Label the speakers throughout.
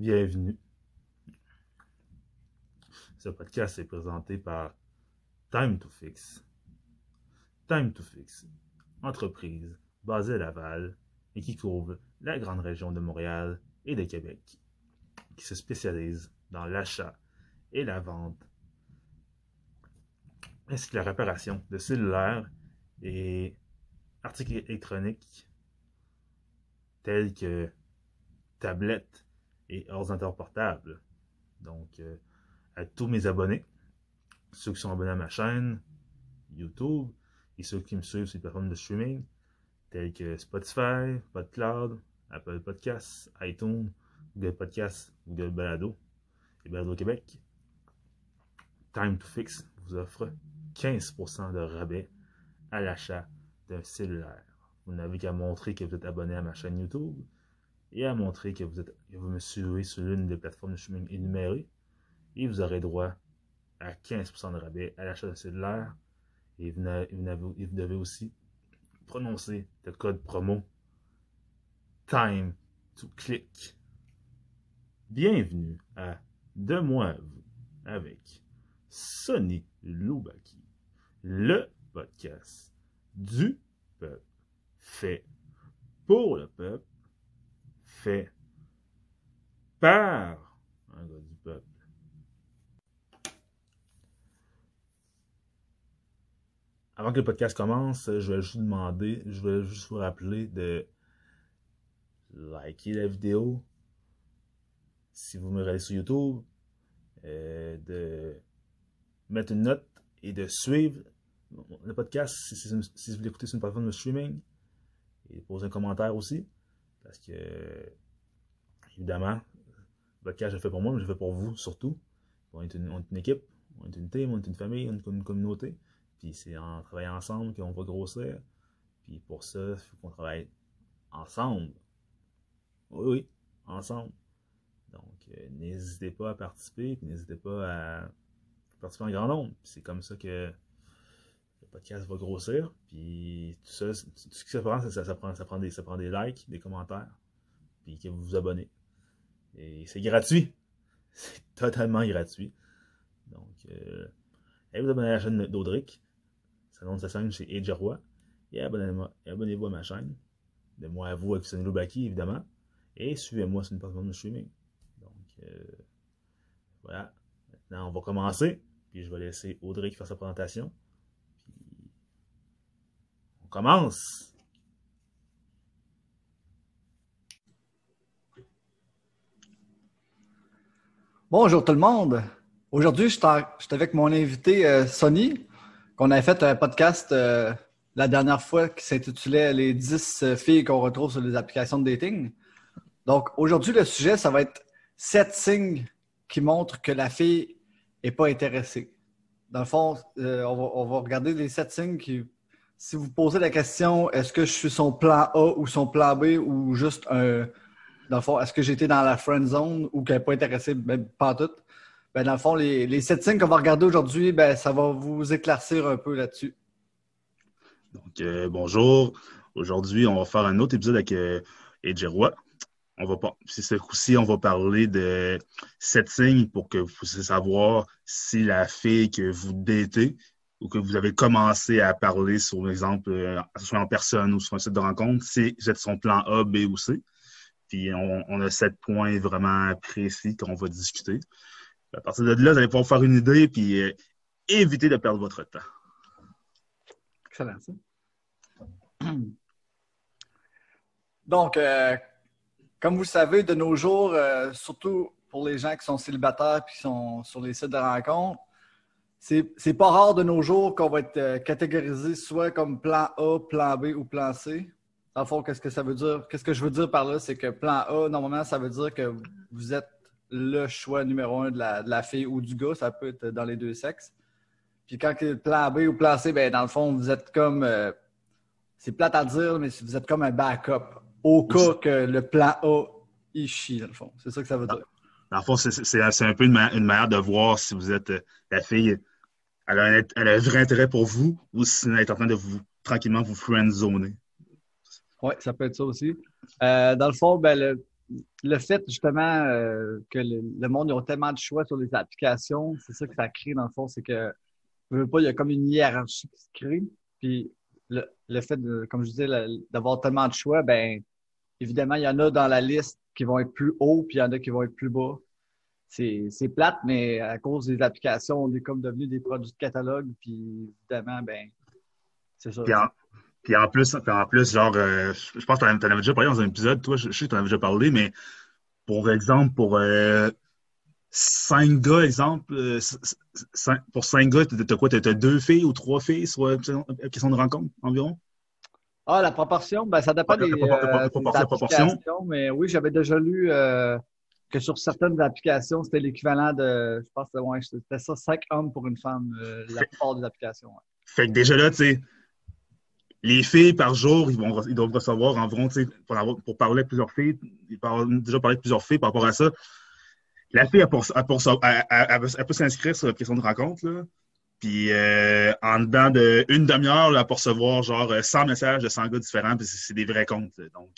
Speaker 1: bienvenue. Ce podcast est présenté par Time to Fix. Time to Fix, entreprise basée à Laval et qui couvre la grande région de Montréal et de Québec, qui se spécialise dans l'achat et la vente ainsi que la réparation de cellulaires et articles électroniques tels que tablettes et ordinateurs portables. Donc, euh, à tous mes abonnés, ceux qui sont abonnés à ma chaîne, YouTube, et ceux qui me suivent sur les plateformes de streaming, tels que Spotify, PodCloud, Apple Podcasts, iTunes, Google Podcasts, Google Balado et Balado Québec. Time to Fix vous offre 15% de rabais à l'achat d'un cellulaire. Vous n'avez qu'à montrer que vous êtes abonné à ma chaîne YouTube et à montrer que vous, êtes, vous me suivez sur l'une des plateformes de streaming énumérées. Et vous aurez droit à 15% de rabais à l'achat d'un cellulaire. Et vous, vous devez aussi prononcer le code promo Time to Click. Bienvenue à Deux mois vous avec Sonny Loubaki, le podcast du peuple, fait pour le peuple, fait par un gars du peuple. Avant que le podcast commence, je vais juste demander, je vais juste vous rappeler de liker la vidéo. Si vous me regardez sur YouTube, euh, de mettre une note et de suivre le podcast. Si, vous l'écoutez sur une plateforme de streaming et de poser un commentaire aussi parce que évidemment podcast je le fais pour moi mais je le fais pour vous surtout. On est une, équipe on est une team on est une famille on est une communauté. Puis c'est en travaillant ensemble qu'on va grossir. Puis pour ça il faut qu'on travaille ensemble. Oui oui ensemble. Donc euh, n'hésitez pas à participer n'hésitez pas à participer en grand nombre. C'est comme ça que podcast va grossir. Puis tout ça, ce qui ça prend, ça, ça, ça, prend des, ça likes, des commentaires, puis que vous vous abonnez. Et c'est gratuit. C'est totalement gratuit. Donc, euh, allez vous abonner à la chaîne d'Audric. Sa nom de sa chaîne, c'est Edgeroy. Et abonnez-vous à ma chaîne. De moi à vous avec Sonny Baki, évidemment. Et suivez-moi sur une plateforme de streaming. Donc, euh, voilà. Maintenant, on va commencer. Puis je vais laisser Audrey qui fasse sa présentation. On commence.
Speaker 2: Bonjour tout le monde. Aujourd'hui, je suis avec mon invité euh, Sonny, qu'on a fait un podcast euh, la dernière fois qui s'intitulait Les 10 euh, filles qu'on retrouve sur les applications de dating. Donc aujourd'hui, le sujet, ça va être 7 signes qui montrent que la fille n'est pas intéressé. Dans le fond, euh, on, va, regarder les sept signes qui. Si vous posez la question, est-ce que je suis son plan A ou son plan B ou juste un. Dans le fond, est-ce que j'étais dans la friend zone ou qu'elle n'est pas intéressée, même pas tout? Ben, dans le fond, les, les sept signes qu'on va regarder aujourd'hui, ben, ça va vous éclaircir un peu là-dessus.
Speaker 1: Donc, euh, bonjour. Aujourd'hui, on va faire un autre épisode avec euh, on va pas, ce coup-ci, on va parler de sept signes pour que vous puissiez savoir si la fille que vous datez ou que vous avez commencé à parler sur l'exemple, euh, soit en personne ou sur un site de rencontre, si vous son plan A, B ou C. Puis on, a sept points vraiment précis qu'on va discuter. À partir de là, vous allez pouvoir faire une idée puis euh, éviter de perdre votre temps.
Speaker 2: Excellent. Donc, euh, comme vous le savez, de nos jours, euh, surtout pour les gens qui sont célibataires et qui sont sur les sites de rencontres, c'est pas rare de nos jours qu'on va être euh, catégorisé soit comme plan A, plan B ou plan C. Dans le fond, qu'est-ce que ça veut dire? Qu'est-ce que je veux dire par là? C'est que plan A, normalement, ça veut dire que vous êtes le choix numéro un de la, fille ou du gars. Ça peut être dans les deux sexes. Puis quand c'est plan B ou plan C, ben, dans le fond, vous êtes comme. Euh, c'est plate à dire, mais vous êtes comme un backup au cas que le plan A, il chie, dans le fond. C'est ça que ça veut dire.
Speaker 1: Dans le fond, c'est un peu une, manière de voir si vous êtes euh, la fille, elle a, un, vrai intérêt pour vous ou si elle est en train de vous tranquillement vous friendzoner?
Speaker 2: Oui, ça peut être ça aussi. Euh, dans le fond, ben, le fait justement euh, que le, monde a tellement de choix sur les applications, c'est ça que ça crée dans le fond, c'est que veux pas, il y a comme une hiérarchie qui se crée. Puis le, fait comme je disais, d'avoir tellement de choix, ben évidemment, il y en a dans la liste qui vont être plus hauts, puis il y en a qui vont être plus bas. C'est plate, mais à cause des applications, on est comme devenu des produits de catalogue, puis évidemment, ben c'est ça.
Speaker 1: Puis en plus, en plus genre, euh, je pense que tu en, avais déjà parlé dans un épisode, toi, je, sais que tu en avais déjà parlé, mais pour exemple, pour euh, cinq gars, exemple, euh, pour cinq gars, tu as quoi? Tu as deux filles ou trois filles sur qui sont de rencontre environ?
Speaker 2: Ah, la proportion, ben, ça dépend des, proportions. Mais oui, j'avais déjà lu que sur certaines applications, c'était l'équivalent de, je pense que ouais, c'était ça, cinq hommes pour une femme, la plupart des applications.
Speaker 1: Fait que déjà là, tu sais, les filles par jour, ils, vont, ils doivent recevoir environ, pour, pour parler de plusieurs filles, ils ont déjà parlé de plusieurs filles par rapport à ça. La fille, elle, peut s'inscrire sur la question de rencontre, là. Puis euh, en dedans d'une demi-heure, elle peut recevoir genre 100 messages de 100 gars différents, puis c'est des vrais comptes. Donc,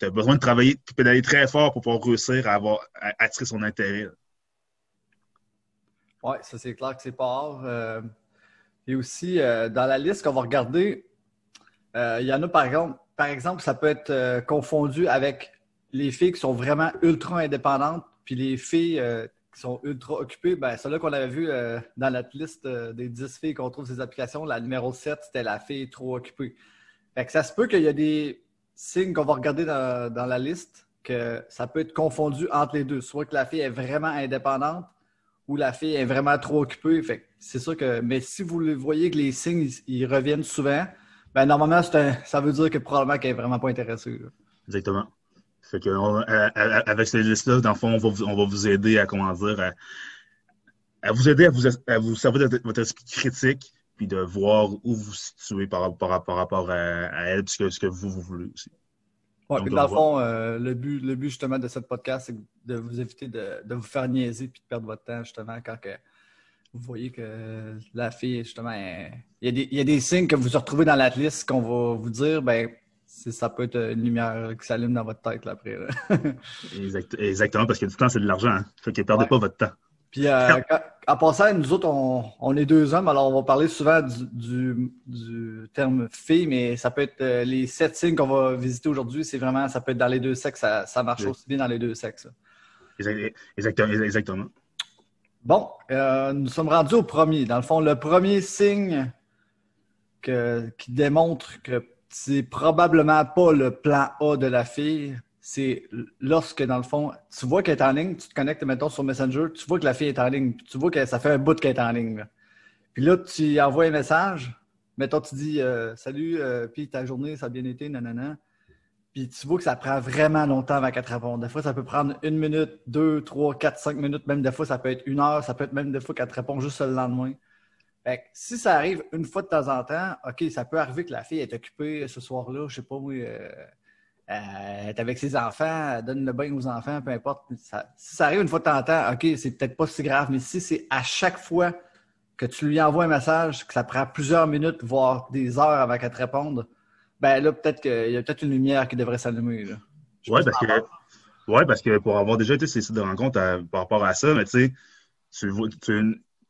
Speaker 1: tu as besoin de travailler, de pédaler très fort pour pouvoir réussir à, avoir, attirer son intérêt.
Speaker 2: Oui, ça c'est clair que c'est pas rare. Euh, et aussi, euh, dans la liste qu'on va regarder, euh, il y en a, par exemple, par exemple, ça peut être euh, confondu avec les filles qui sont vraiment ultra indépendantes, puis les filles qui sont ultra occupées. Ben, celle-là qu'on avait vu dans notre liste des 10 filles qu'on trouve ces applications, la numéro 7, c'était la fille trop occupée. Fait que ça se peut qu'il y a des signes qu'on va regarder dans, dans, la liste que ça peut être confondu entre les deux. Soit que la fille est vraiment indépendante ou la fille est vraiment trop occupée. C'est sûr que, mais si vous voyez que les signes, ils reviennent souvent, ben, normalement, ça veut dire que probablement qu'elle n'est vraiment pas intéressée.
Speaker 1: Exactement. Fait que, avec ces listes-là, dans le fond, on va, on va, vous aider à, comment dire, vous aider à vous, à vous servir de votre esprit critique, puis de voir où vous vous situez par, par, par rapport à, elle, puisque ce que vous, vous voulez aussi.
Speaker 2: Oui, puis dans le fond, euh, le, but, le but justement de cette podcast, c'est de vous éviter de, de, vous faire niaiser puis de perdre votre temps justement quand que, vous voyez que la fille, justement, il, y a des, signes que vous retrouvez dans la liste qu'on va vous dire, ben, ça peut être une lumière qui s'allume dans votre tête là, après.
Speaker 1: exactement, parce que du temps, c'est de l'argent. Hein. Fait que perdez pas votre temps.
Speaker 2: Puis, euh, en passant, nous autres, on, est deux hommes, alors on va parler souvent du, terme fille, mais ça peut être euh, les sept signes qu'on va visiter aujourd'hui. C'est vraiment, ça peut être dans les deux sexes, ça, marche aussi bien dans les deux sexes.
Speaker 1: Exactement. exactement.
Speaker 2: Bon, euh, nous sommes rendus au premier. Dans le fond, le premier signe qui démontre que c'est probablement pas le plan A de la fille, c'est lorsque, dans le fond, tu vois qu'elle est en ligne, tu te connectes, mettons, sur Messenger, tu vois que la fille est en ligne, tu vois que ça fait un bout qu'elle est en ligne. Puis là, tu envoies un message, mettons, tu dis euh, Salut, euh, puis ta journée, ça a bien été, nanana. Puis tu vois que ça prend vraiment longtemps avant qu'elle te réponde. Des fois, ça peut prendre une minute, deux, trois, quatre, cinq minutes. Même des fois, ça peut être une heure. Ça peut être même des fois qu'elle te répond juste le lendemain. Fait que si ça arrive une fois de temps en temps, OK, ça peut arriver que la fille est occupée ce soir-là, je sais pas, oui, euh, elle est avec ses enfants, donne le bain aux enfants, peu importe. si ça arrive une fois de temps en temps, OK, c'est peut-être pas si grave, mais si c'est à chaque fois que tu lui envoies un message, que ça prend plusieurs minutes, voire des heures avant qu'elle te réponde, ben là, peut-être qu'il y a peut-être une lumière qui devrait s'allumer.
Speaker 1: Oui, parce que, ouais, parce que pour avoir déjà été ces sites de rencontre par rapport à ça, mais tu sais,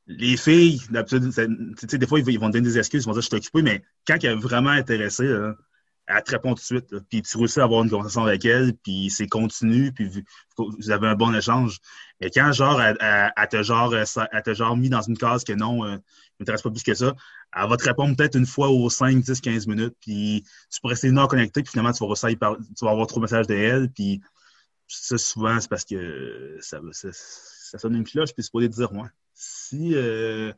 Speaker 1: les filles, d'habitude, des fois, ils vont donner des excuses, ils vont dire je suis occupé, mais quand elle est vraiment intéressée, elle te répond tout de suite. Puis tu réussis à avoir une conversation avec elle, puis c'est continu, puis vous, avez un bon échange. Mais quand, genre, elle, te, genre, elle te genre mis dans une case que non, euh, ne m'intéresse pas plus que ça, elle va te répondre peut-être une fois aux 5, 10, 15 minutes, puis tu pourrais rester une heure connecté, puis finalement, tu vas, tu vas avoir trop de messages de elle, puis ça, souvent, c'est parce que ça, sonne une cloche, puis c'est pour lui dire, moi, si euh,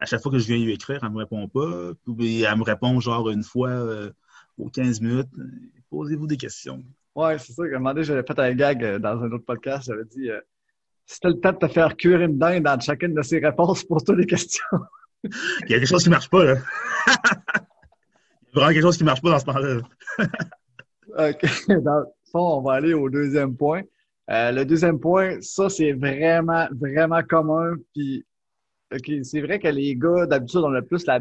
Speaker 1: à chaque fois que je viens lui écrire, elle me répond pas, puis elle me répond genre une fois euh, aux 15 minutes, posez-vous des questions.
Speaker 2: Ouais, c'est ça. À un moment donné, j'avais fait un gag euh, dans un autre podcast, j'avais dit, tu as le temps de te faire cuire une dinde dans chacune de ces réponses, pose-toi des questions.
Speaker 1: Il y a quelque chose qui ne marche pas, là. Il y a vraiment quelque chose qui ne marche pas dans ce temps-là.
Speaker 2: OK. Dans le fond, on va aller au deuxième point. Euh, le deuxième point, ça, c'est vraiment, vraiment commun. Puis, OK, c'est vrai que les gars, d'habitude, on a plus la.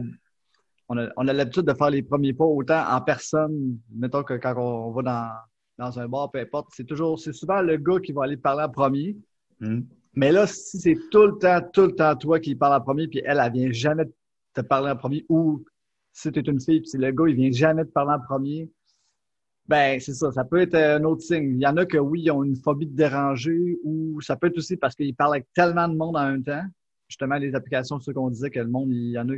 Speaker 2: On a, l'habitude de faire les premiers pas autant en personne, mettons que quand on va dans, dans un bar, peu importe, c'est toujours, c'est souvent le gars qui va aller parler en premier. Hmm. Mais là, si c'est tout le temps, tout le temps toi qui parle en premier, puis elle, elle vient jamais te parler en premier, ou si tu es une fille, puis c'est le gars, il vient jamais te parler en premier, ben, c'est ça. Ça peut être un autre signe. Il y en a que oui, ils ont une phobie de déranger ou ça peut être aussi parce qu'ils parlent avec tellement de monde en même temps. Justement, les applications, ce qu'on disait que le monde, il y en a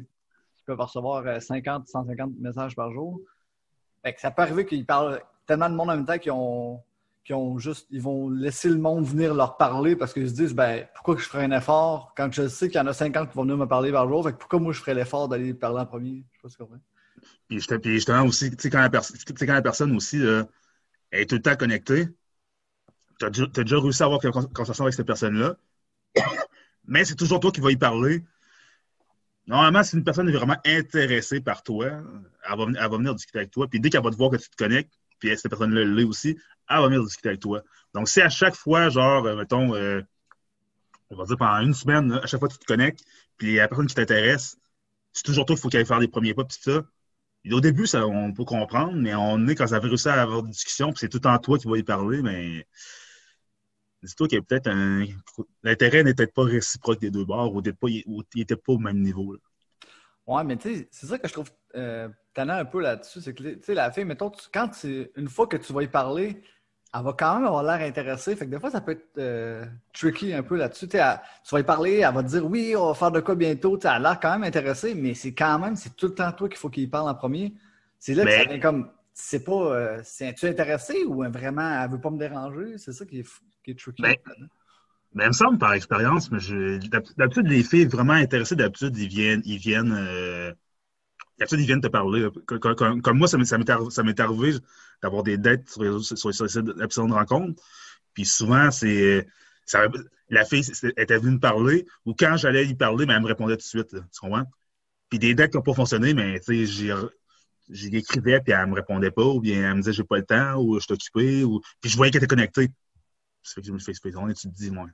Speaker 2: peuvent recevoir 50, euh, 150 messages par jour. Ça peut arriver qu'ils parlent tellement de monde en même temps qu'ils ont, ont juste, ils vont laisser le monde venir leur parler parce qu'ils se disent, ben, pourquoi je ferais un effort quand je sais qu'il y en a 50 qui vont venir me parler par jour? Pourquoi moi je ferais l'effort d'aller parler en premier? Je sais pas ce qu'on
Speaker 1: puis, justement aussi, tu sais, quand, la personne aussi est tout le temps connectée, tu as, déjà réussi à avoir une conversation avec cette personne-là, mais c'est toujours toi qui vas y parler. Normalement, si une personne est vraiment intéressée par toi, elle va, venir discuter avec toi. Puis dès qu'elle va te voir que tu te connectes, puis cette personne-là l'est aussi, elle va venir discuter avec toi. Donc, si à chaque fois, genre, euh, mettons, euh, on va dire pendant une semaine, à chaque fois que tu te connectes, puis la personne qui t'intéresse, c'est toujours toi qu'il faut qu'elle faire les premiers pas, puis ça, au début, ça, on peut comprendre, mais on est quand ça a réussi à avoir une discussion, puis c'est tout en toi qui va y parler, mais dis-toi qu'il y a peut-être un. L'intérêt n'était pas réciproque des deux bords ou il n'était pas au même niveau. Là.
Speaker 2: Ouais, mais tu sais, c'est ça que je trouve euh, un peu là-dessus. C'est que, tu sais, la fille, mettons, quand tu, une fois que tu vas y parler, elle va quand même avoir l'air intéressée. Fait que des fois, ça peut être euh, tricky un peu là-dessus. Tu vas y parler, elle va te dire oui, on va faire de quoi bientôt. elle a l'air quand même intéressée, mais c'est quand même, c'est tout le temps toi qu'il faut qu'il parle en premier. C'est là que ça vient comme, c'est pas, euh, es-tu intéressé ou vraiment, elle veut pas me déranger? C'est ça qui est, qui est tricky.
Speaker 1: Mais, mais il me semble par expérience, mais d'habitude, les filles vraiment intéressées, d'habitude, ils viennent, ils viennent, euh, d'habitude, ils viennent te parler. Comme, moi, ça m'est arrivé d'avoir des dettes sur les, sur, sur de rencontre. Puis souvent, c'est la fille était venue me parler, ou quand j'allais y parler, mais elle me répondait tout de suite. tu comprends? Puis des dettes qui n'ont pas fonctionné, mais tu sais, j'y écrivais, puis elle me répondait pas, ou bien elle me disait j'ai pas le temps, ou je suis occupé, ou puis je voyais qu'elle était connectée. Ça fait que je me fait on est tu te dis, moi?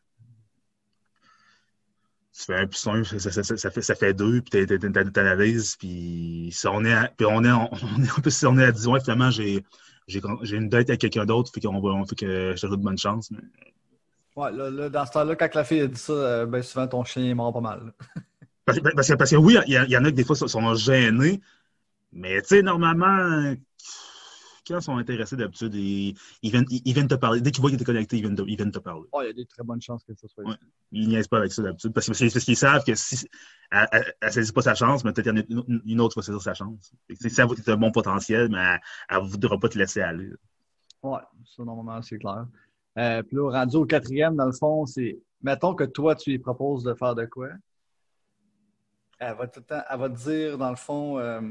Speaker 1: Tu fais un plus un, ça, ça, ça, fait, ça fait deux, puis t'analyses, puis si on est, à, puis on est, on, est, si on est à 10, ouais, finalement, j'ai, j'ai une dette avec quelqu'un d'autre, fait qu'on va, fait que je te de bonne chance. Mais...
Speaker 2: Ouais, là, là, dans ce temps-là, quand la fille a dit ça, euh, ben souvent ton chien est mort pas mal.
Speaker 1: parce, que, parce, que, oui, il y, y, en a qui des fois sont gênés, mais tu sais, normalement, quand ils sont intéressés d'habitude, ils, ils, viennent, ils, viennent te parler. Dès qu'ils voient que tu es connecté, ils viennent te, ils viennent te parler.
Speaker 2: Oh, il y a des très bonnes chances que ça soit ouais.
Speaker 1: Ils niaisent pas avec ça d'habitude. Parce, parce qu'ils savent que si elle ne saisit pas sa chance, mais peut-être une, une autre va saisir sa chance. Si ça un bon potentiel, mais elle ne voudra pas te laisser aller.
Speaker 2: Oui, ça, normalement, c'est clair. Euh, puis là, rendu au quatrième, dans le fond, c'est mettons que toi, tu lui proposes de faire de quoi? Elle va, tout le temps, elle va te dire, dans le fond, euh,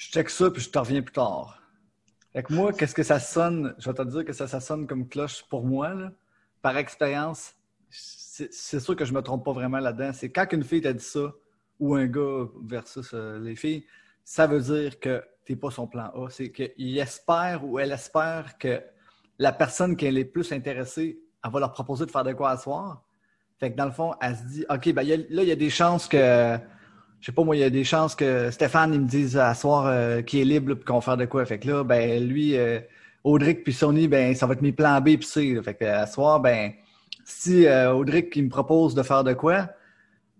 Speaker 2: je check ça, puis je te reviens plus tard. Fait que moi, qu'est-ce que ça sonne? Je vais te dire que ça, ça sonne comme cloche pour moi, là. par expérience. C'est sûr que je me trompe pas vraiment là-dedans. C'est quand une fille t'a dit ça, ou un gars versus euh, les filles, ça veut dire que tu n'es pas son plan A. C'est qu'il espère ou elle espère que la personne qui est plus intéressée, elle va leur proposer de faire de quoi à soir. Fait que dans le fond, elle se dit, OK, ben, là, il y a des chances que je sais pas moi, il y a des chances que Stéphane il me dise à soir euh, qu'il est libre puis qu'on faire de quoi. Fait que là, ben lui, euh, Audric puis Sony, ben ça va être mes plans B puis C. Fait que à soir, ben si euh, Audric il me propose de faire de quoi,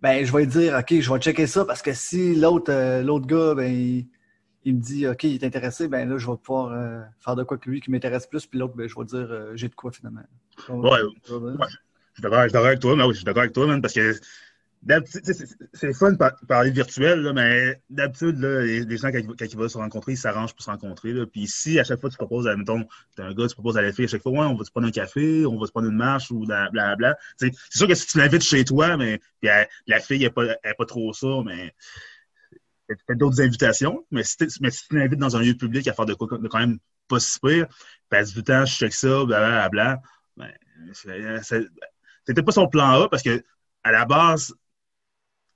Speaker 2: ben je vais dire OK, je vais checker ça parce que si l'autre euh, l'autre gars, ben il, me dit OK, il est intéressé, ben là, je vais pouvoir faire de quoi que lui qui m'intéresse plus, puis l'autre, ben je vais dire j'ai de quoi finalement.
Speaker 1: ouais, ouais. Je suis d'accord avec toi, mais oui, je suis d'accord avec toi, man, parce que c'est fun de parler virtuel, mais d'habitude, les, gens, quand, ils veulent se rencontrer, ils s'arrangent pour se rencontrer. Là. Puis si à chaque fois tu proposes, mettons, t'es un gars, tu proposes à la fille, à chaque fois, ouais, on va se prendre un café, on va se prendre une marche ou blablabla. C'est sûr que si tu l'invites chez toi, mais puis la fille n'est pas, pas trop ça, mais tu fais d'autres invitations. Mais si, mais si tu l'invites dans un lieu public à faire de quoi de quand même pas si pire, passe du temps, je check ça, blablabla, ben, c'était pas son plan A parce que à la base,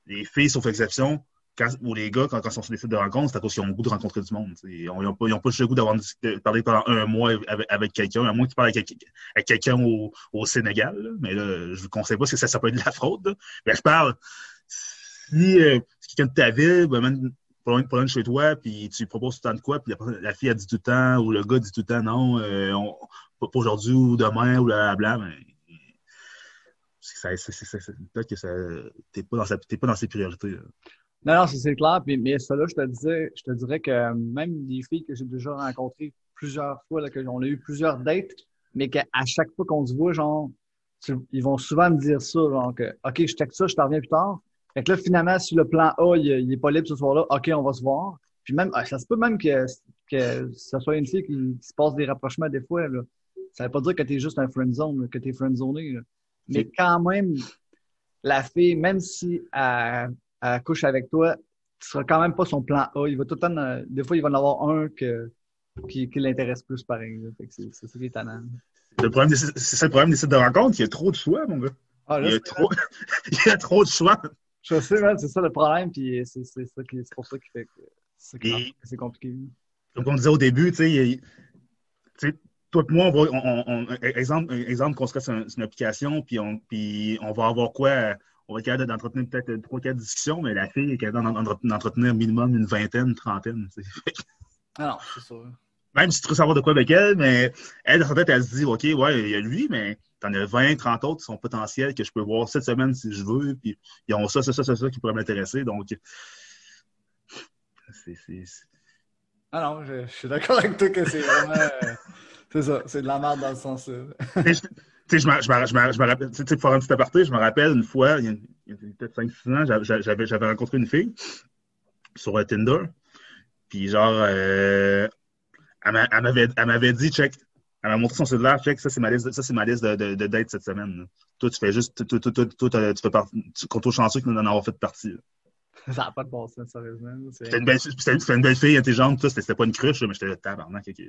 Speaker 1: les filles, sauf exception, quand, ou les gars, quand, quand ils sont sur des sites de rencontres, c'est à cause qu'ils ont le goût de rencontrer du monde. Ils n'ont pas, pas le goût d'avoir parlé pendant un mois avec, quelqu'un, à moins que tu parles avec, quelqu'un au, au, Sénégal. Mais là, je vous conseille pas parce que ça, ça peut être de la fraude. Mais je parle, si euh, quelqu'un de ta ville, ben, même pas loin, de chez toi, puis tu proposes tout le temps de quoi, puis la, la fille a dit tout le temps, ou le gars dit tout le temps non, euh, on, pas aujourd'hui ou demain, ou blablabla, mais c'est- peut-être que ça t'es pas dans pas dans ses priorités.
Speaker 2: Non, non, c'est clair. Mais ça, là, je te disais, je te dirais que même des filles que j'ai déjà rencontrées plusieurs fois, là, que on a eu plusieurs dates, mais qu'à chaque fois qu'on se voit, genre, ils vont souvent me dire ça, genre que, OK, je texte ça, je te reviens plus tard. Fait que là, finalement, si le plan A, il, il est pas libre ce soir-là, OK, on va se voir. Puis même, ah, ça se peut même que, que ce soit une fille qui, se passe des rapprochements des fois, là. Ça veut pas dire que t'es juste un friend zone, que t'es friend zoné, là. Mais quand même, la fille, même si elle, elle couche avec toi, tu seras quand même pas son plan A. Il va tout le temps, euh, des fois, il va en avoir un que, qui, qui l'intéresse plus. Fait que c'est ça qui est étonnant.
Speaker 1: Le problème des- C'est ça le problème des sites de rencontres, il y a trop de choix, mon gars.
Speaker 2: Ah,
Speaker 1: Il
Speaker 2: là,
Speaker 1: y a trop, il y a trop de choix.
Speaker 2: je sais, man, c'est ça le problème, puis c'est c'est ça qui- c'est pour ça qui fait que c'est
Speaker 1: Et-
Speaker 2: c'est compliqué.
Speaker 1: Comme on disait au début, il- tu sais, toi et moi, on va, on, on- on- exemple, exemple qu'on serait sur, un- sur une application, puis on, puis on va avoir quoi? euh, On va être capable d'entretenir peut-être trois, quatre discussions, mais la fille est capable d'en- d'en- d'entretenir minimum une vingtaine, une trentaine.
Speaker 2: Ah non, c'est sûr.
Speaker 1: Même si tu veux savoir de quoi avec elle, mais elle, dans sa tête, elle se dit, OK, ouais, il y a lui, mais t'en as 20, 30 autres qui sont potentiels que je peux voir cette semaine si je veux, puis ils ont ça, ça, ça, ça, ça qui pourrait m'intéresser. Donc, c'est.
Speaker 2: Ah non, je, je suis d'accord avec toi que c'est vraiment. Euh, c'est ça, c'est de la merde dans le sens. là.
Speaker 1: Tu sais, je me, rappelle, tu sais, pour faire un petit aparté, je me rappelle une fois, il y a, il y a peut-être 5-6 ans, j'avais- j'avais rencontré une fille sur euh, Tinder. Puis genre, euh, elle m'a- elle m'avait elle m'avait dit, check, elle m'a montré son cellulaire, check, ça c'est ma liste, ça, c'est ma liste de, de, de dates cette semaine. là. Toi, tu fais juste, toi, toi, toi, toi, tu fais partie, tu comptes chanceux que nous en avoir fait partie. là.
Speaker 2: Ça n'a pas de bon sens, sérieusement. C'est-
Speaker 1: C'était une, belle- c'était- une belle fille intelligente, tout, c'était c'était pas une cruche, mais j'étais le tabarnak. ok.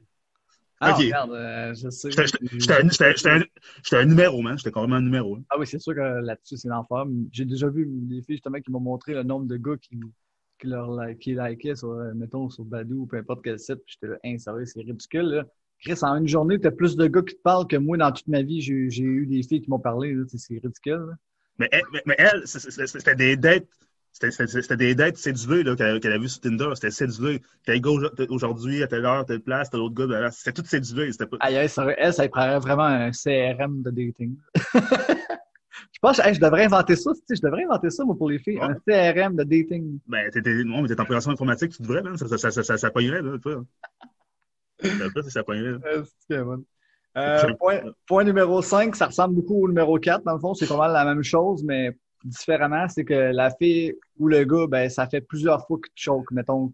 Speaker 2: Ah, non,
Speaker 1: ok.
Speaker 2: regarde, euh, je sais.
Speaker 1: J'étais un- un- numéro, man. J'étais carrément un numéro. hein.
Speaker 2: Ah oui, c'est sûr que là-dessus, c'est l'enfer. J'ai déjà vu des filles justement qui m'ont montré le nombre de gars qui, qui leur qui likaient sur, euh, mettons, sur Badou ou peu importe quel site. J'étais là, hein, sérieux, c'est ridicule. Là. Chris, en une journée, t'as plus de gars qui te parlent que moi dans toute ma vie. J'ai eu des filles qui m'ont parlé. C'est ridicule. là.
Speaker 1: Mais elle, mais- mais elle, c'était des dates. C'était- des dates cédulées là, qu'elle qu'elle a vues sur Tinder. C'était cédulé. Tel gars aujourd- aujourd'hui, à telle heure, telle place, tel autre gars. blablabla. C'était tout cédulé. C'était pas...
Speaker 2: Aïe, aïe, sérieux, elle, ça prendrait vraiment un CRM de dating. je pense que hey, je devrais inventer ça. tu sais, Je devrais inventer ça, moi, pour les filles. Un CRM de dating.
Speaker 1: Ben, t'étais, non, mais t'es en programmation informatique, tu devrais, man. Ça, ça, ça, ça, ça, ça pognerait, là, tu vois. Ça, ça, ça pognerait, là.
Speaker 2: C'est bon. Euh, point, point numéro 5, ça ressemble beaucoup au numéro 4. Dans le fond, c'est pas mal la même chose, mais différemment, c'est que la fille ou le gars, ben, ça fait plusieurs fois que tu choques. Mettons,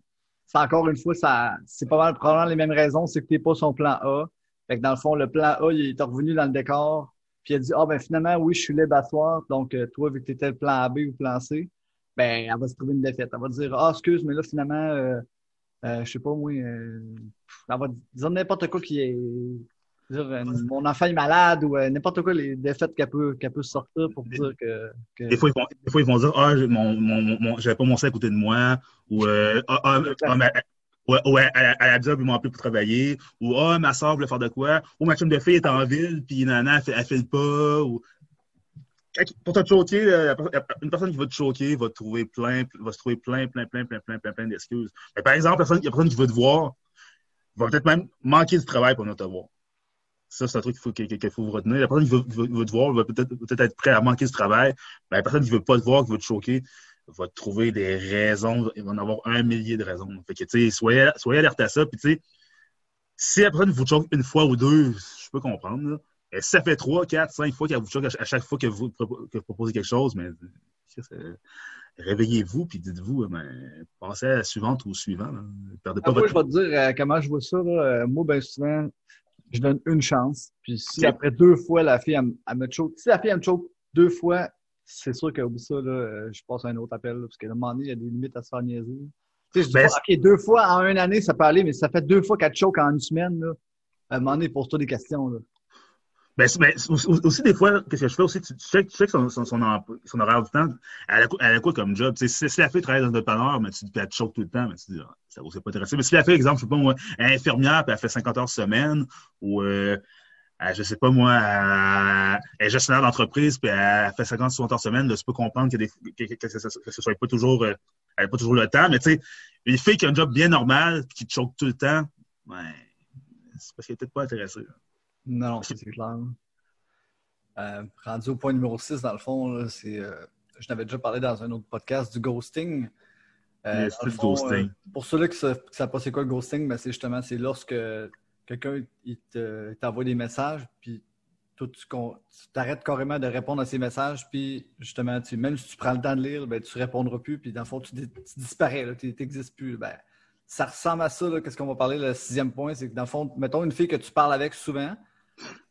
Speaker 2: encore une fois, ça, c'est pas mal probablement les mêmes raisons, c'est que t'es pas son plan A. Fait que dans le fond, le plan A, il est revenu dans le décor, puis il a dit, ah, ben, finalement, oui, je suis soir. Donc, euh, toi, vu que t'étais le plan B ou plan C, ben, elle va se trouver une défaite. Elle va dire, ah, excuse, mais là, finalement, euh, euh, je sais pas, moi, euh, elle va dire n'importe quoi qui est, dire, euh, mon enfant est malade ou euh, n'importe quoi, les défaites qu'elle peut, qu'elle peut sortir pour dire que. que-
Speaker 1: Des fois, ils vont, des fois, ils vont dire, ah, mon, mon, mon, j'avais pas mon sac à côté de moi, ou, euh, ah, ah, ah, ouais, ouais, à, la- à la job, ils m'ont appelé pour travailler, ou, ah, ma soeur voulait faire de quoi, ou ma chum de fille est en ville, puis nana, elle, fait- elle file pas, ou. Pour te choquer, la- une personne qui va te choquer va te trouver plein, va se trouver plein, plein, plein, plein, plein, plein, plein d'excuses. Mais par exemple, la personne, la personne qui veut te voir va peut-être même manquer du travail pour venir te voir. Ça, c'est un truc qu'il faut, qu'il faut vous retenir. La personne qui veut, veut- veut te voir va peut-être peut être prêt à manquer du travail. Mais la personne qui veut pas te voir, qui veut te choquer, va te trouver des raisons. Il va en avoir un millier de raisons. Fait que, tu sais, soyez, soyez alerte à ça. Puis, tu sais, si la personne vous choque une fois ou deux, je peux comprendre. Là. Et ça fait trois, quatre, cinq fois qu'elle vous choque à chaque fois que vous, que vous proposez quelque chose, mais euh, réveillez-vous puis dites-vous, ben, passez à la suivante ou au suivant. là. Perdez pas
Speaker 2: Ah, moi,
Speaker 1: votre
Speaker 2: je vais te dire euh, comment je vois ça. Là. Euh, moi, ben souvent, je donne une chance. Puis si après deux fois, la fille, elle, me- elle me choke. Si la fille, elle me choke deux fois, c'est sûr qu'au bout de ça, là, euh, je passe à un autre appel. là, parce qu'à un moment donné, il y a des limites à se faire niaiser. Tu sais, je dis
Speaker 1: Ben,
Speaker 2: OK, deux fois en une année, ça peut aller, mais si ça fait deux fois qu'elle choke en une semaine, là, à un moment donné, pose-toi des questions. Là.
Speaker 1: Ben, c'est- ben, c'est aussi, des fois, qu'est-ce que je fais aussi, tu tu sais, tu son, son, son, horaire du temps, elle a, quoi- comme job? Tu si, si la fille travaille dans un dépanneur, mais tu dis, puis elle te choque tout le temps, mais tu dis, ah, ça vous pas intéressé. Mais si la fille, exemple, je sais pas moi, est infirmière, puis elle fait 50 heures semaine, ou euh, elle, je sais pas moi, elle, est gestionnaire d'entreprise, puis elle fait 50 60 heures semaine, là, tu peux comprendre que, que, ce soit pas toujours, euh, elle pas toujours le temps, mais tu sais, une fille qui a un job bien normal, puis qui te choque tout le temps, ouais, c'est parce qu'elle n'est peut-être pas intéressée.
Speaker 2: Non, c'est clair. Euh, rendu au point numéro 6, dans le fond, c'est, euh, je n'avais déjà parlé dans un autre podcast du ghosting.
Speaker 1: Euh, le ghosting.
Speaker 2: pour ceux-là qui ne savent pas c'est quoi le ghosting, ben, c'est justement c'est lorsque quelqu'un t'envoie des messages, puis tu t'arrêtes carrément de répondre à ces messages, puis justement, tu, même si tu prends le temps de lire, ben, tu ne répondras plus, puis dans le fond, tu, disparais, tu n'existes plus. Ben, ça ressemble à ça, qu'est-ce qu'on va parler, le sixième point, c'est que dans le fond, mettons une fille que tu parles avec souvent,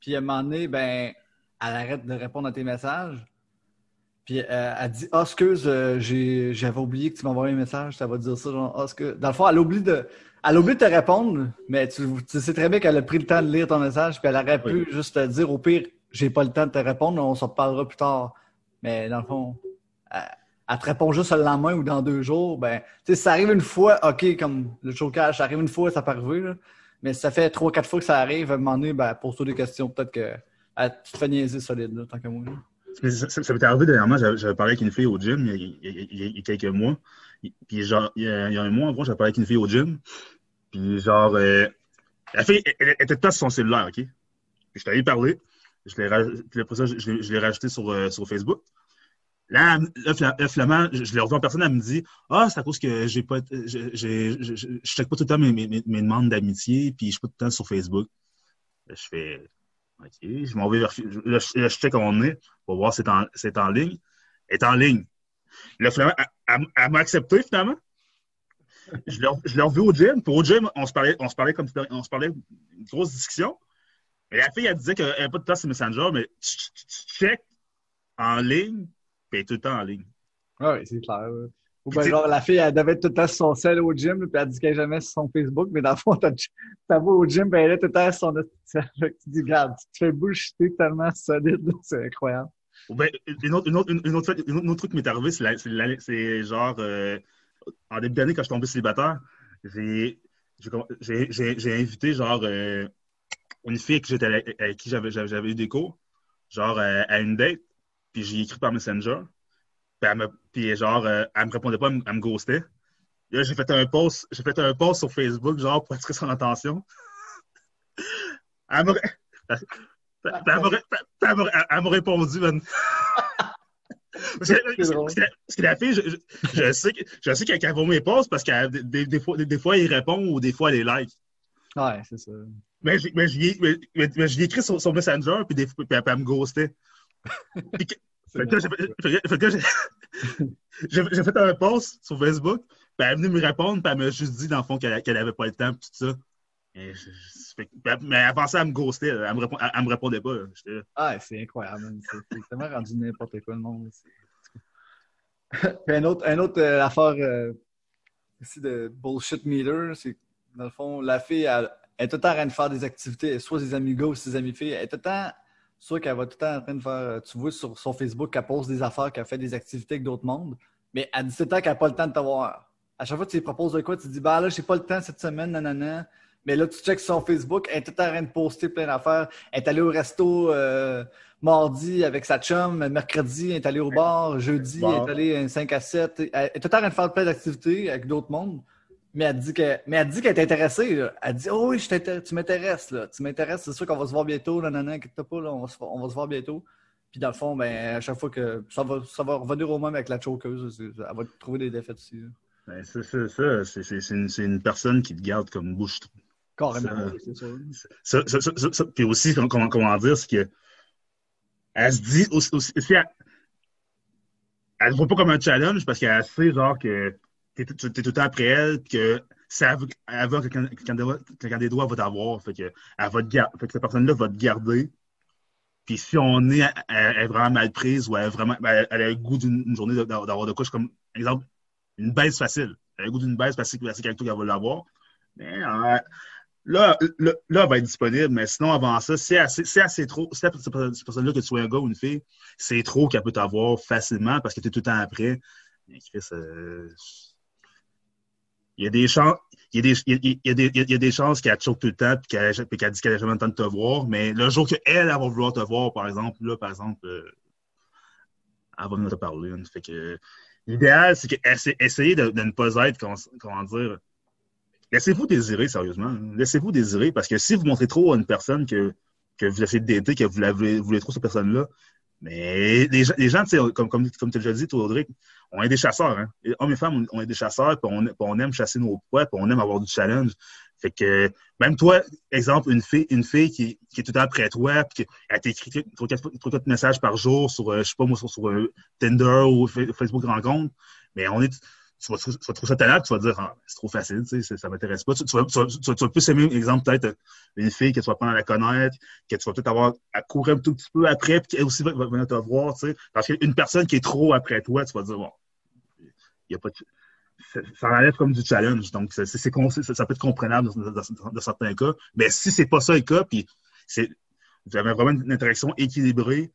Speaker 2: puis à un moment donné, ben, elle arrête de répondre à tes messages, puis euh, elle dit Ah, excuse, euh, j'avais oublié que tu m'envoyais un message, ça va dire ça, genre, ah, Dans le fond, elle oublie de. Elle oublie de te répondre, mais tu, sais très bien qu'elle a pris le temps de lire ton message, puis elle aurait pu juste te dire au pire, j'ai pas le temps de te répondre, on s'en reparlera plus tard. Mais dans le fond, elle, te répond juste le lendemain ou dans deux jours, ben, tu sais, ça arrive une fois, ok, comme le chocage, ça arrive une fois, ça peut arriver, là. Mais ça fait trois, quatre fois que ça arrive, à un moment donné, ben, pose-toi des questions, peut-être que tu te fais niaiser solide, là, tant qu'à moi.
Speaker 1: Ça, m'est arrivé dernièrement, j'avais parlé avec une fille au gym il y a, quelques mois. Puis genre, il y, a, un mois, en gros, j'avais parlé avec une fille au gym. Puis genre, euh, la fille elle, était pas sur son cellulaire, OK? Je t'avais parlé. Je l'ai après ça, je, l'ai rajouté sur, euh, sur Facebook. Là, là, finalement, je, l'ai revu en personne, elle me dit Ah, c'est à cause que j'ai pas je, je, check pas tout le temps mes, mes, demandes d'amitié, puis je suis pas tout le temps sur Facebook. Je fais OK, je m'en vais vers. Là, je check comment on est pour voir si c'est en, en, ligne. Est en ligne. Là, finalement, elle, m'a accepté, finalement. Je l'ai revu au gym. Puis au gym, on se parlait, on se parlait comme on se parlait une grosse discussion. Et la fille, elle disait qu'elle n'avait pas de temps sur Messenger, mais tu check en ligne, puis elle est tout le temps en ligne.
Speaker 2: Ah oui, c'est clair. Ou bien, genre, la fille, elle devait tout le temps sur son sel au gym, puis elle dit qu'elle n'est jamais sur son Facebook, mais dans le fond, t'as vu au gym, puis elle est tout le temps sur son sel. Tu dis, regarde, tu te fais bullshiter tellement solide, c'est incroyable.
Speaker 1: Ou bien, une autre, une autre, une autre, une autre truc qui m'est arrivé, c'est genre, euh, en début d'année, quand je suis tombé célibataire, j'ai invité, genre, euh, une fille avec, avec qui j'avais eu des cours, genre, euh, à une date, puis j'ai écrit par Messenger. Puis, elle me, puis genre, euh, elle me répondait pas, elle me, ghostait. Là, j'ai fait un post, j'ai fait un post sur Facebook, genre, pour attirer son attention. elle m'a, elle m'a répondu, man. Parce que la fille, je, je, sais, je sais qu'elle vaut mes posts parce que des, des, fois, des, fois, il répond ou des fois, elle les like.
Speaker 2: Ouais, c'est ça.
Speaker 1: Mais, mais, j'y ai écrit sur, sur Messenger, puis, des, puis elle, elle me ghostait. Fait que j'ai fait un post sur Facebook, puis elle est venue me répondre, puis elle m'a juste dit, dans le fond, qu'elle n'avait pas le temps, tout ça. Et mais elle pensait à me ghoster, elle me, me répondait pas.
Speaker 2: Ah, c'est incroyable. C'est tellement rendu n'importe quoi le monde. puis une autre, un autre euh, affaire euh, ici de bullshit meter, c'est dans le fond, la fille, elle, est tout le temps en train de faire des activités, soit ses amis gars ou ses amis filles. Elle est tout le temps sûr qu'elle va tout le temps en train de faire. Tu vois sur son Facebook qu'elle pose des affaires, qu'elle fait des activités avec d'autres mondes, mais à 17 ans qu'elle n'a pas le temps de t'avoir. À chaque fois que tu lui proposes de quoi, tu te dis Bah là, j'ai pas le temps cette semaine, nanana. Mais là, tu checks son Facebook, elle est tout le temps en train de poster plein d'affaires. Elle est allée au resto euh, mardi avec sa chum, mercredi, elle est allée au bar, jeudi, elle est allée 5 à 7. Elle est tout le temps en train de faire plein d'activités avec d'autres mondes. Mais elle dit que, mais elle dit qu'elle est intéressée. Elle dit Oh oui, je tu m'intéresses, là. Tu m'intéresses, c'est sûr qu'on va se voir bientôt, là, nanana, inquiète pas, là, on va, se, on va se voir bientôt. Puis dans le fond, ben, à chaque fois que ça va, ça va revenir au même avec la chokeuse, elle va trouver des défaites aussi.
Speaker 1: Ben, c'est ça, c'est une, une, personne qui te garde comme bouche.
Speaker 2: Carrément, c'est ça.
Speaker 1: Ça, Puis aussi, comment, comment dire, c'est que elle se dit aussi, aussi elle, elle ne voit pas comme un challenge parce qu'elle sait genre que tu es, tout le temps après elle, que ça elle que quelqu'un des doigts va t'avoir. Fait que, elle va te garder, fait que cette personne-là va te garder. Puis si on est, elle, est vraiment mal prise ou elle, vraiment, ben, elle, a le goût d'une journée d'avoir de couche, comme exemple, une baisse facile. Elle a le goût d'une baisse parce que c'est quelqu'un qui va l'avoir. Mais euh, là, là, là, elle va être disponible, mais sinon, avant ça, c'est assez, assez trop. Si cette personne-là que tu sois un gars ou une fille, c'est trop qu'elle peut t'avoir facilement parce que tu es tout le temps après. Mais Chris, euh, il y a des chances. Il y, a des, il, y a des, il y a des chances qu'elle choque tout le temps et qu'elle dit qu'elle n'a jamais le temps de te voir. Mais le jour qu'elle, elle va vouloir te voir, par exemple, là, par exemple, euh, elle va venir te parler. Hein. L'idéal, c'est qu'essayer de, ne pas être, comment, dire, laissez-vous désirer, sérieusement. Laissez-vous désirer parce que si vous montrez trop à une personne que, que vous essayez de que vous, la, vous voulez trop cette personne-là, mais les, les gens, comme, comme, comme tu as déjà dit, toi, Audrey, on est des chasseurs. Hein? Hommes et femmes, on est des chasseurs, puis on, on aime chasser nos proies, puis on aime avoir du challenge. Fait que même toi, exemple, une fille, une fille qui, qui est tout le temps après toi, puis qui t'écrit trois, quatre, messages par jour sur, euh, je sais pas moi, sur, sur euh, Tinder ou Facebook Rencontre, mais on est tu vas, trouver ça talent, tu vas dire, ah, c'est trop facile, tu sais, ça ne m'intéresse pas. Tu, vas, tu, vas, plus aimer, exemple, peut-être une fille que tu vas pas la connaître, que tu vas peut-être avoir à courir un tout petit peu après, puis qu'elle aussi va, venir te voir, tu sais. Parce qu'une personne qui est trop après toi, tu vas dire, bon, il a pas de ça enlève comme du challenge. Donc, ça, peut être comprenable dans, certains cas. Mais si c'est pas ça le cas, puis c'est, vraiment une interaction équilibrée,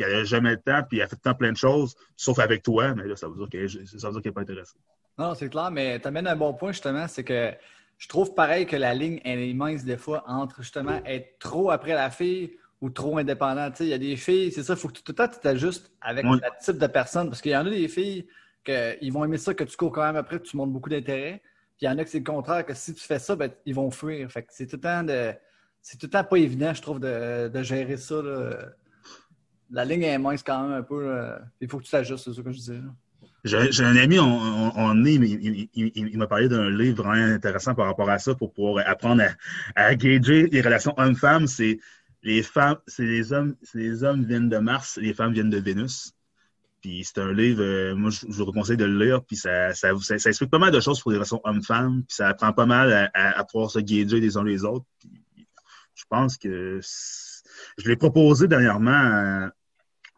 Speaker 1: puis elle n'a jamais le temps, puis elle fait tant plein de choses, sauf avec toi, mais là, ça veut dire qu'elle n'est pas intéressée.
Speaker 2: Non, c'est clair, mais tu amènes un bon point, justement, c'est que je trouve pareil que la ligne, elle est mince des fois entre, justement, être trop après la fille ou trop indépendant. Tu sais, il y a des filles, c'est ça, il faut que tout le temps tu t'ajustes avec le type de personne, parce qu'il y en a des filles qu'ils vont aimer ça, que tu cours quand même après, que tu montres beaucoup d'intérêt. Puis il y en a que c'est le contraire, que si tu fais ça, ben, ils vont fuir. Fait que c'est tout le temps de. C'est tout le temps pas évident, je trouve, de, de gérer ça. Là la ligne est mince quand même un peu. Euh, il faut que tu t'ajustes, c'est ça que je disais.
Speaker 1: J'ai un ami, on, on, est, il, il, m'a parlé d'un livre vraiment intéressant par rapport à ça pour pouvoir apprendre à, à gager les relations hommes-femmes. C'est les femmes, c'est les hommes, les hommes viennent de Mars, les femmes viennent de Vénus. Puis c'est un livre, euh, moi je, vous conseille de le lire, puis ça, ça, explique pas mal de choses pour les relations hommes-femmes, puis ça apprend pas mal à, pouvoir se gager les uns les autres. je pense que je l'ai proposé dernièrement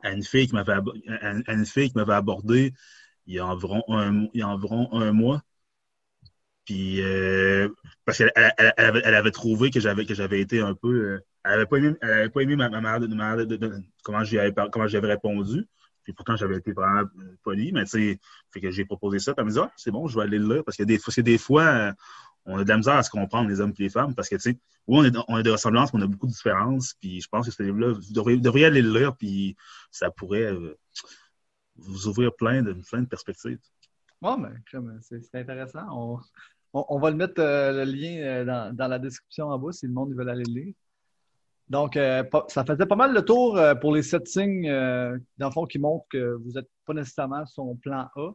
Speaker 1: à une fille qui m'avait abordé il y a environ un, il y a environ un mois. Puis euh, parce qu'elle elle, elle, avait, trouvé que j'avais été un peu euh, elle avait pas aimé elle avait pas aimé ma, ma de, de, de, comment j'avais comment j'avais répondu. Puis pourtant j'avais été vraiment poli, mais tu sais, fait que j'ai proposé ça, puis elle me dit ah, c'est bon, je vais aller là parce que des fois, des fois on a de la misère à se comprendre, les hommes et les femmes, parce que, tu sais, oui, on a des ressemblances, mais on a beaucoup de différences, puis je pense que ce livre-là, vous devriez, aller le lire, puis ça pourrait euh, vous ouvrir plein de, plein de perspectives.
Speaker 2: Bon, mais c'est intéressant. On, va le mettre euh, le lien euh, dans, la description en bas si le monde veut aller le lire. Donc, ça faisait pas mal le tour pour les sept signes, dans le fond, qui montrent que vous n'êtes pas nécessairement son plan A.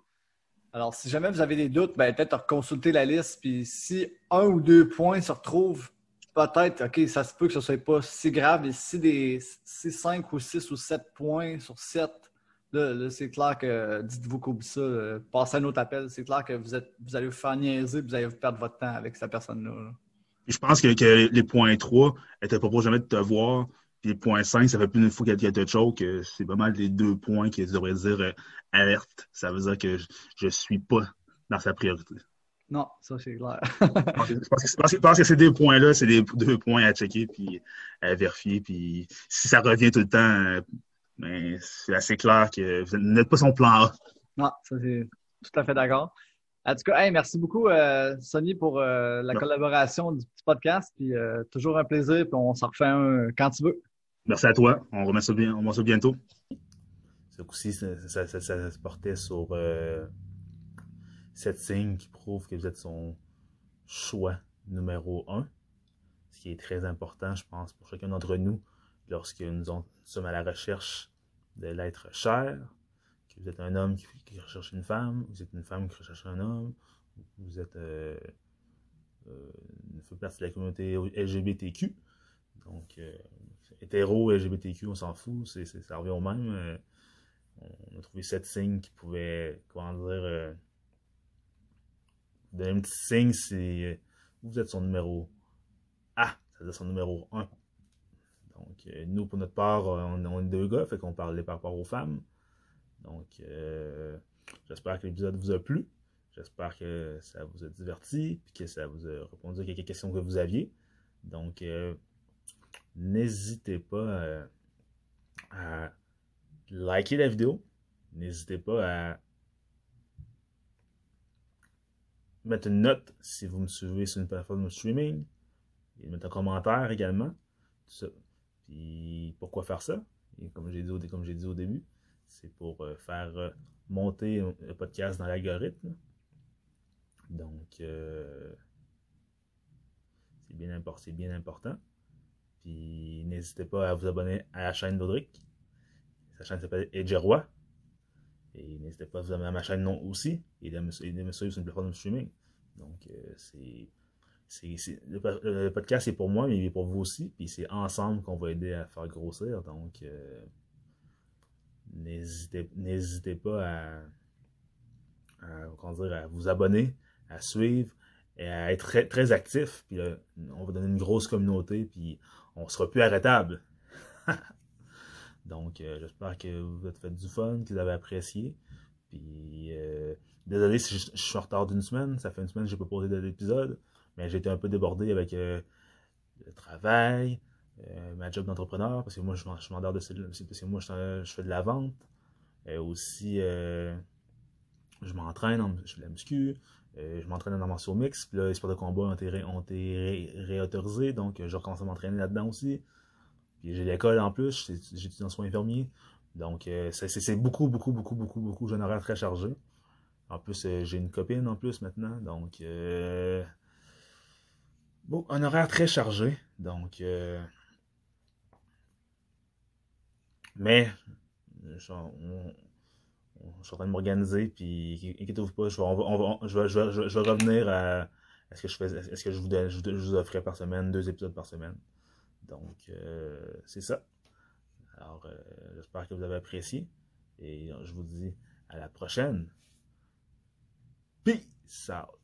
Speaker 2: Alors, si jamais vous avez des doutes, ben, peut-être consulter la liste. Puis si un ou deux points se retrouvent, peut-être, OK, ça se peut que ce ne soit pas si grave. Et si des si cinq ou six ou sept points sur sept, là, c'est clair que dites-vous qu'oublie ça, euh, passez un autre appel. C'est clair que vous, êtes, vous allez vous faire niaiser vous allez vous perdre votre temps avec cette personne-là.
Speaker 1: Je pense que, les points 3, elle ne propose jamais de te voir. Puis le point 5, ça fait plus d'une fois qu'il y a te choke. C'est pas mal les deux points qui devraient dire euh, alerte. Ça veut dire que je ne suis pas dans sa priorité.
Speaker 2: Non, ça c'est clair.
Speaker 1: je pense que, ces deux points-là, c'est les deux points à checker puis à vérifier. Puis si ça revient tout le temps, euh, ben, c'est assez clair que vous n'êtes pas son plan A.
Speaker 2: Non, ça c'est tout à fait d'accord. En tout cas, merci beaucoup, euh, Sonny, pour la collaboration du petit podcast. Puis, toujours un plaisir. Puis on s'en refait un quand tu veux.
Speaker 1: Merci à toi. On remet ça, bien, on ça bientôt.
Speaker 3: Ce coup-ci, ça, ça, ça, se portait sur euh, cette signe qui prouve que vous êtes son choix numéro un. Ce qui est très important, je pense, pour chacun d'entre nous lorsque nous sommes à la recherche de l'être cher, vous êtes un homme qui, recherche une femme, vous êtes une femme qui recherche un homme, vous êtes euh, euh, une partie de la communauté LGBTQ. Donc, euh, hétéro, LGBTQ, on s'en fout, c'est, ça revient au même. Euh, on a trouvé sept signes qui pouvaient, comment dire, euh, donner un petit signe si euh, vous êtes son numéro A, ça veut dire son numéro 1. Donc, nous, pour notre part, on, est deux gars, fait qu'on parlait par rapport aux femmes. Donc, j'espère que l'épisode vous a plu. J'espère que ça vous a diverti, et que ça vous a répondu à quelques questions que vous aviez. Donc, n'hésitez pas euh, à liker la vidéo. N'hésitez pas à
Speaker 1: mettre une note si vous me suivez sur une plateforme de streaming. Et mettre un commentaire également. Tout ça. Puis pourquoi faire ça? Comme j'ai dit au début, c'est pour euh, faire euh, monter le podcast dans l'algorithme. Donc, euh, c'est bien, bien important. Puis n'hésitez pas à vous abonner à la chaîne d'Audric. Sa chaîne s'appelle Edgeroy. Et n'hésitez pas à vous abonner à ma chaîne non aussi. Et de me, suivre sur une plateforme de streaming. Donc, c'est. le, po- le podcast c'est pour moi, mais il est pour vous aussi. Puis c'est ensemble qu'on va aider à faire grossir. Donc, n'hésitez pas à, dire, à vous abonner, à suivre et à être très, actif. Puis on va donner une grosse communauté. Puis on sera plus arrêtable. Donc, euh, j'espère que vous avez fait du fun, que vous avez apprécié. Puis, euh, désolé si je, je suis en retard d'une semaine. Ça fait une semaine que j'ai pas posé d'épisode. Mais j'ai été un peu débordé avec euh, le travail, euh, ma job d'entrepreneur, parce que moi, je de parce que moi, je, fais de la vente. Euh, aussi, euh, je m'entraîne, en- je fais de la muscu. Je m'entraîne dans martial mix. Puis là, les sports de combat ont été, ont été ré- réautorisés. Donc, je recommence à m'entraîner là-dedans aussi. Puis j'ai l'école en plus. J'étudie en soins infirmiers. Donc, c'est beaucoup, beaucoup, beaucoup, beaucoup, beaucoup. J'ai un horaire très chargé. En plus, j'ai une copine en plus maintenant. Donc, bon, un horaire très chargé. Donc, euh, mais, je, suis en- on- on- je suis en train de m'organiser. Puis, inquiétez-vous pas, je vais, revenir à, ce que je fais, est-ce que je vous offrais par semaine, deux épisodes par semaine. Donc, euh, c'est ça. Alors, euh, j'espère que vous avez apprécié. Et je vous dis à la prochaine. Peace out.